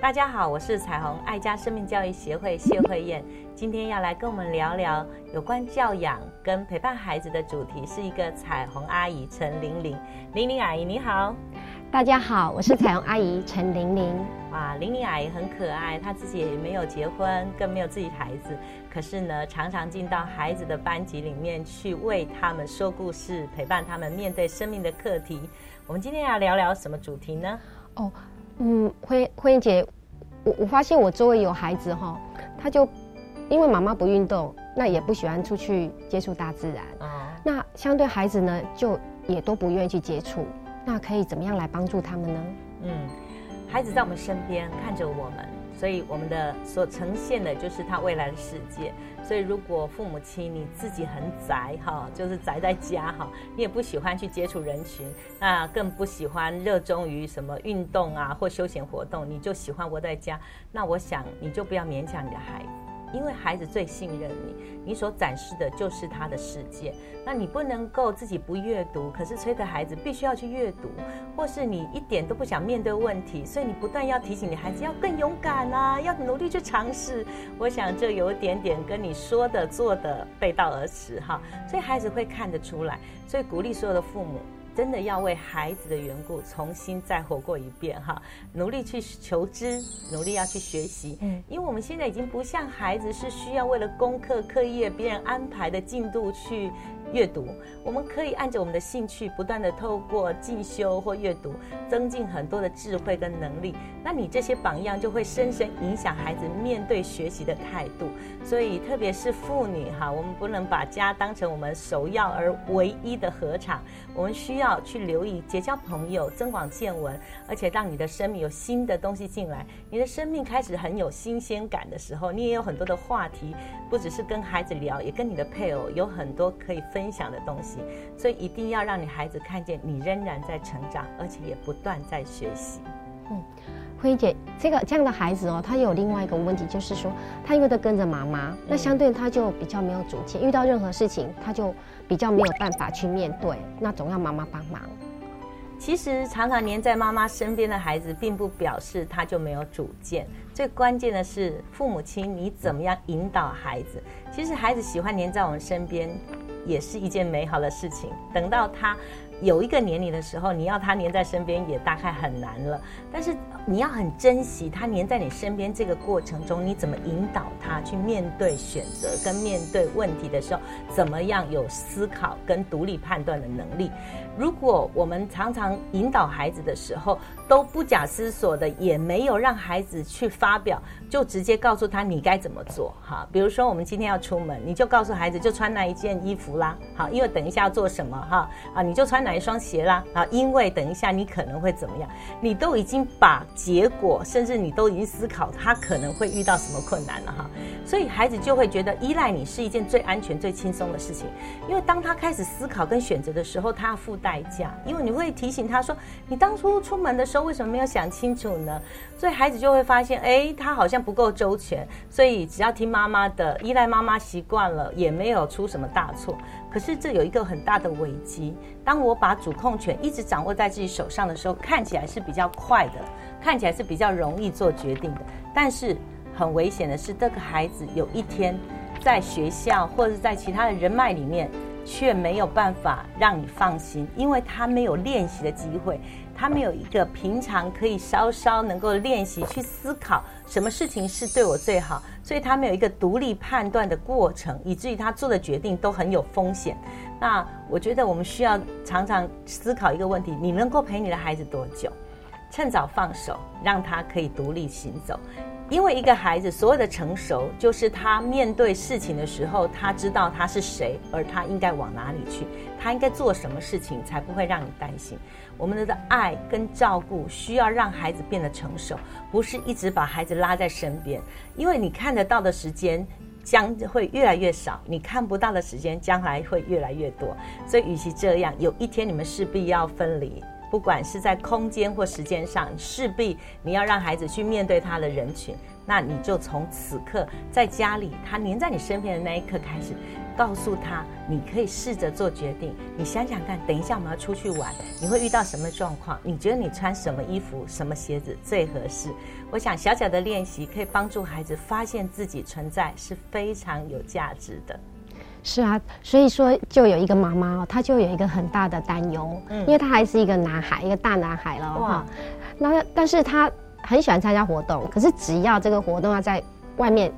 大家好，我是彩虹爱家生命教育协会谢慧燕，今天要来跟我们聊聊有关教养跟陪伴孩子的主题，是一个彩虹阿姨陈玲玲。玲玲阿姨你好，大家好，我是彩虹阿姨陈玲玲。哇，玲玲阿姨很可爱，她自己也没有结婚，更没有自己孩子，可是呢，常常进到孩子的班级里面去为他们说故事，陪伴他们面对生命的课题。我们今天要聊聊什么主题呢？哦。嗯，慧慧英姐，我我发现我周围有孩子哈，他就因为妈妈不运动，那也不喜欢出去接触大自然啊。那相对孩子呢，就也都不愿意去接触。那可以怎么样来帮助他们呢？嗯，孩子在我们身边看着我们。所以我们的所呈现的就是他未来的世界。所以如果父母亲你自己很宅哈，就是宅在家哈，你也不喜欢去接触人群，那更不喜欢热衷于什么运动啊或休闲活动，你就喜欢窝在家，那我想你就不要勉强你的孩子。因为孩子最信任你，你所展示的就是他的世界。那你不能够自己不阅读，可是催的孩子必须要去阅读，或是你一点都不想面对问题，所以你不断要提醒你孩子要更勇敢啊，要努力去尝试。我想这有点点跟你说的做的背道而驰哈，所以孩子会看得出来。所以鼓励所有的父母。真的要为孩子的缘故重新再活过一遍哈，努力去求知，努力要去学习，嗯，因为我们现在已经不像孩子是需要为了功课、课业别人安排的进度去。阅读，我们可以按着我们的兴趣，不断的透过进修或阅读，增进很多的智慧跟能力。那你这些榜样就会深深影响孩子面对学习的态度。所以，特别是妇女哈，我们不能把家当成我们首要而唯一的合场。我们需要去留意结交朋友，增广见闻，而且让你的生命有新的东西进来。你的生命开始很有新鲜感的时候，你也有很多的话题，不只是跟孩子聊，也跟你的配偶有很多可以分。分享的东西，所以一定要让你孩子看见你仍然在成长，而且也不断在学习。嗯，慧姐，这个这样的孩子哦，他有另外一个问题，就是说他因为都跟着妈妈，那相对他就比较没有主见，遇到任何事情他就比较没有办法去面对，那总要妈妈帮忙。其实常常黏在妈妈身边的孩子，并不表示他就没有主见。最关键的是父母亲你怎么样引导孩子。其实孩子喜欢黏在我们身边。也是一件美好的事情。等到他有一个年龄的时候，你要他黏在身边也大概很难了。但是你要很珍惜他黏在你身边这个过程中，你怎么引导他去面对选择跟面对问题的时候，怎么样有思考跟独立判断的能力？如果我们常常引导孩子的时候都不假思索的，也没有让孩子去发表，就直接告诉他你该怎么做哈。比如说我们今天要出门，你就告诉孩子就穿那一件衣服啦，好，因为等一下要做什么哈啊，你就穿哪一双鞋啦啊，因为等一下你可能会怎么样，你都已经把结果，甚至你都已经思考他可能会遇到什么困难了哈，所以孩子就会觉得依赖你是一件最安全、最轻松的事情，因为当他开始思考跟选择的时候，他要付。代价，因为你会提醒他说：“你当初出门的时候为什么没有想清楚呢？”所以孩子就会发现，哎，他好像不够周全，所以只要听妈妈的，依赖妈妈习惯了，也没有出什么大错。可是这有一个很大的危机，当我把主控权一直掌握在自己手上的时候，看起来是比较快的，看起来是比较容易做决定的。但是很危险的是，这个孩子有一天在学校或者在其他的人脉里面。却没有办法让你放心，因为他没有练习的机会，他没有一个平常可以稍稍能够练习去思考什么事情是对我最好，所以他没有一个独立判断的过程，以至于他做的决定都很有风险。那我觉得我们需要常常思考一个问题：你能够陪你的孩子多久？趁早放手，让他可以独立行走。因为一个孩子所有的成熟，就是他面对事情的时候，他知道他是谁，而他应该往哪里去，他应该做什么事情，才不会让你担心。我们的爱跟照顾需要让孩子变得成熟，不是一直把孩子拉在身边，因为你看得到的时间将会越来越少，你看不到的时间将来会越来越多。所以，与其这样，有一天你们势必要分离。不管是在空间或时间上，势必你要让孩子去面对他的人群，那你就从此刻在家里，他黏在你身边的那一刻开始，告诉他你可以试着做决定。你想想看，等一下我们要出去玩，你会遇到什么状况？你觉得你穿什么衣服、什么鞋子最合适？我想小小的练习可以帮助孩子发现自己存在是非常有价值的。是啊，所以说就有一个妈妈，她就有一个很大的担忧，嗯，因为他还是一个男孩，一个大男孩了哈。那但是他很喜欢参加活动，可是只要这个活动要在外面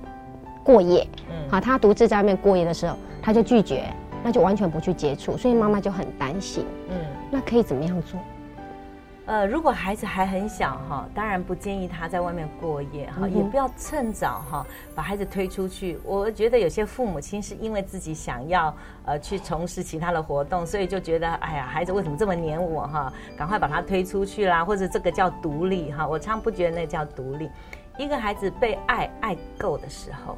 过夜，嗯，好，他独自在外面过夜的时候，他就拒绝，那就完全不去接触，所以妈妈就很担心，嗯，那可以怎么样做？呃，如果孩子还很小哈，当然不建议他在外面过夜哈，也不要趁早哈把孩子推出去。我觉得有些父母亲是因为自己想要呃去从事其他的活动，所以就觉得哎呀，孩子为什么这么黏我哈？赶快把他推出去啦，或者这个叫独立哈。我常不觉得那叫独立。一个孩子被爱爱够的时候。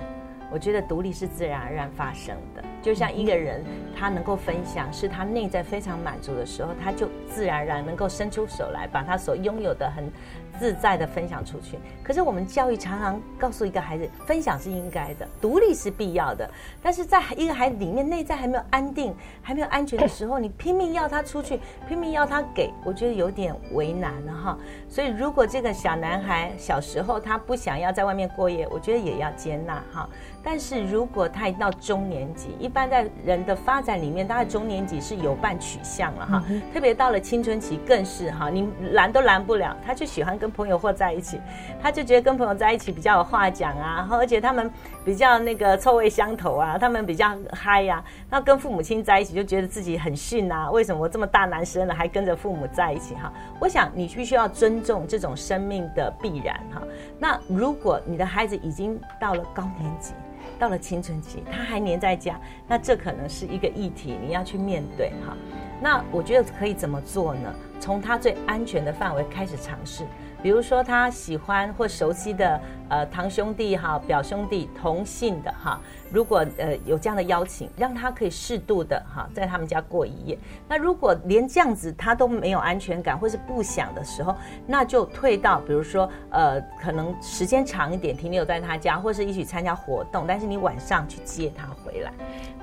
我觉得独立是自然而然发生的，就像一个人他能够分享，是他内在非常满足的时候，他就自然而然能够伸出手来，把他所拥有的很自在的分享出去。可是我们教育常常告诉一个孩子，分享是应该的，独立是必要的。但是在一个孩子里面内在还没有安定、还没有安全的时候，你拼命要他出去，拼命要他给，我觉得有点为难了哈。所以如果这个小男孩小时候他不想要在外面过夜，我觉得也要接纳哈。但是如果他已到中年级，一般在人的发展里面，大概中年级是有伴取向了哈。特别到了青春期，更是哈，你拦都拦不了，他就喜欢跟朋友或在一起，他就觉得跟朋友在一起比较有话讲啊，然后而且他们比较那个臭味相投啊，他们比较嗨呀。那跟父母亲在一起，就觉得自己很逊啊，为什么我这么大男生了还跟着父母在一起哈？我想你必须要尊重这种生命的必然哈。那如果你的孩子已经到了高年级，到了青春期，他还黏在家，那这可能是一个议题，你要去面对哈。那我觉得可以怎么做呢？从他最安全的范围开始尝试。比如说他喜欢或熟悉的呃堂兄弟哈表兄弟同姓的哈，如果呃有这样的邀请，让他可以适度的哈在他们家过一夜。那如果连这样子他都没有安全感或是不想的时候，那就退到比如说呃可能时间长一点停留在他家，或是一起参加活动，但是你晚上去接他回来。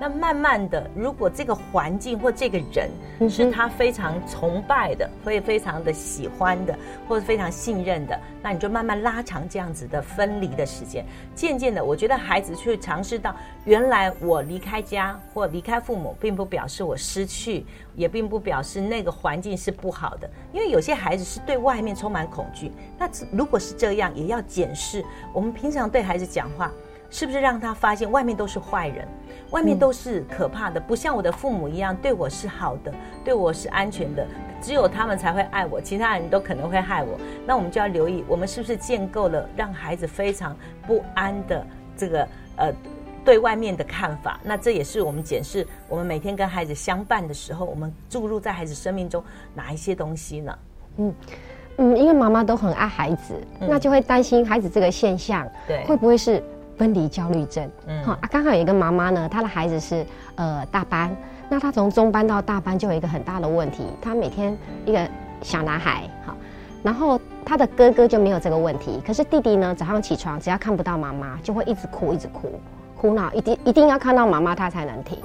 那慢慢的，如果这个环境或这个人是他非常崇拜的，会非常的喜欢的，或者非常。信任的，那你就慢慢拉长这样子的分离的时间。渐渐的，我觉得孩子去尝试到，原来我离开家或离开父母，并不表示我失去，也并不表示那个环境是不好的。因为有些孩子是对外面充满恐惧。那如果是这样，也要检视我们平常对孩子讲话，是不是让他发现外面都是坏人，外面都是可怕的，不像我的父母一样对我是好的，对我是安全的。只有他们才会爱我，其他人都可能会害我。那我们就要留意，我们是不是建构了让孩子非常不安的这个呃对外面的看法？那这也是我们检视我们每天跟孩子相伴的时候，我们注入在孩子生命中哪一些东西呢？嗯嗯，因为妈妈都很爱孩子，那就会担心孩子这个现象，对，会不会是分离焦虑症？嗯，好啊，刚好有一个妈妈呢，她的孩子是呃大班。那她从中班到大班就有一个很大的问题，她每天一个小男孩，好，然后他的哥哥就没有这个问题，可是弟弟呢，早上起床只要看不到妈妈，就会一直哭，一直哭，哭闹，一定一定要看到妈妈他才能停。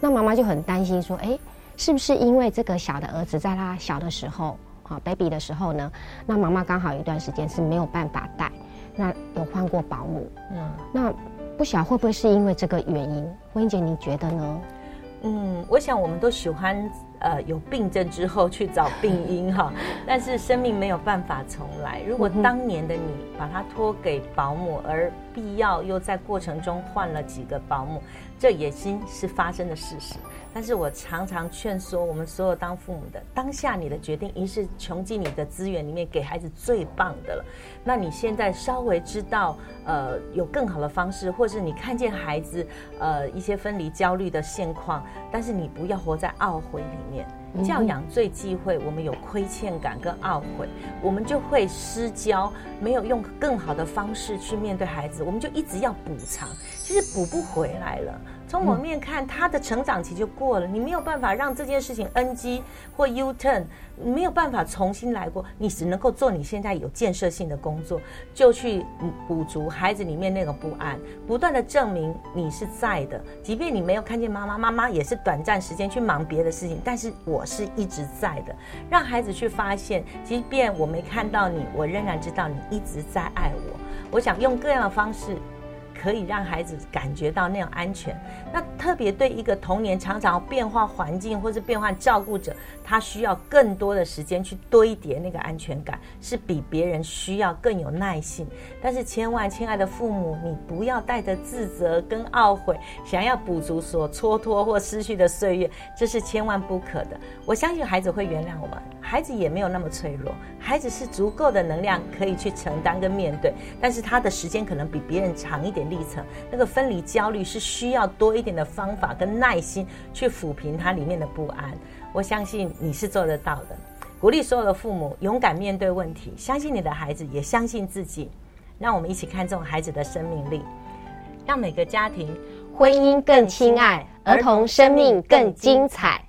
那妈妈就很担心说，哎，是不是因为这个小的儿子在他小的时候，啊，baby 的时候呢，那妈妈刚好有一段时间是没有办法带，那有换过保姆，嗯，那不晓会不会是因为这个原因？婚英姐，你觉得呢？嗯，我想我们都喜欢呃有病症之后去找病因哈，但是生命没有办法重来。如果当年的你把它托给保姆，而必要又在过程中换了几个保姆，这已经是发生的事实。但是我常常劝说我们所有当父母的，当下你的决定已是穷尽你的资源里面给孩子最棒的了。那你现在稍微知道，呃，有更好的方式，或是你看见孩子，呃，一些分离焦虑的现况，但是你不要活在懊悔里面。教养最忌讳我们有亏欠感跟懊悔，我们就会失焦，没有用更好的方式去面对孩子，我们就一直要补偿。其实补不回来了。从我面看，他的成长期就过了，你没有办法让这件事情 NG 或 U turn，没有办法重新来过，你只能够做你现在有建设性的工作，就去补足孩子里面那个不安，不断的证明你是在的，即便你没有看见妈妈，妈妈也是短暂时间去忙别的事情，但是我是一直在的，让孩子去发现，即便我没看到你，我仍然知道你一直在爱我。我想用各样的方式。可以让孩子感觉到那种安全。那特别对一个童年常常变化环境或是变换照顾者，他需要更多的时间去堆叠那个安全感，是比别人需要更有耐性。但是千万，亲爱的父母，你不要带着自责跟懊悔，想要补足所蹉跎或失去的岁月，这是千万不可的。我相信孩子会原谅我们，孩子也没有那么脆弱，孩子是足够的能量可以去承担跟面对，但是他的时间可能比别人长一点。历程，那个分离焦虑是需要多一点的方法跟耐心去抚平它里面的不安。我相信你是做得到的。鼓励所有的父母勇敢面对问题，相信你的孩子，也相信自己。让我们一起看重孩子的生命力，让每个家庭婚姻更亲爱，儿童生命更精彩。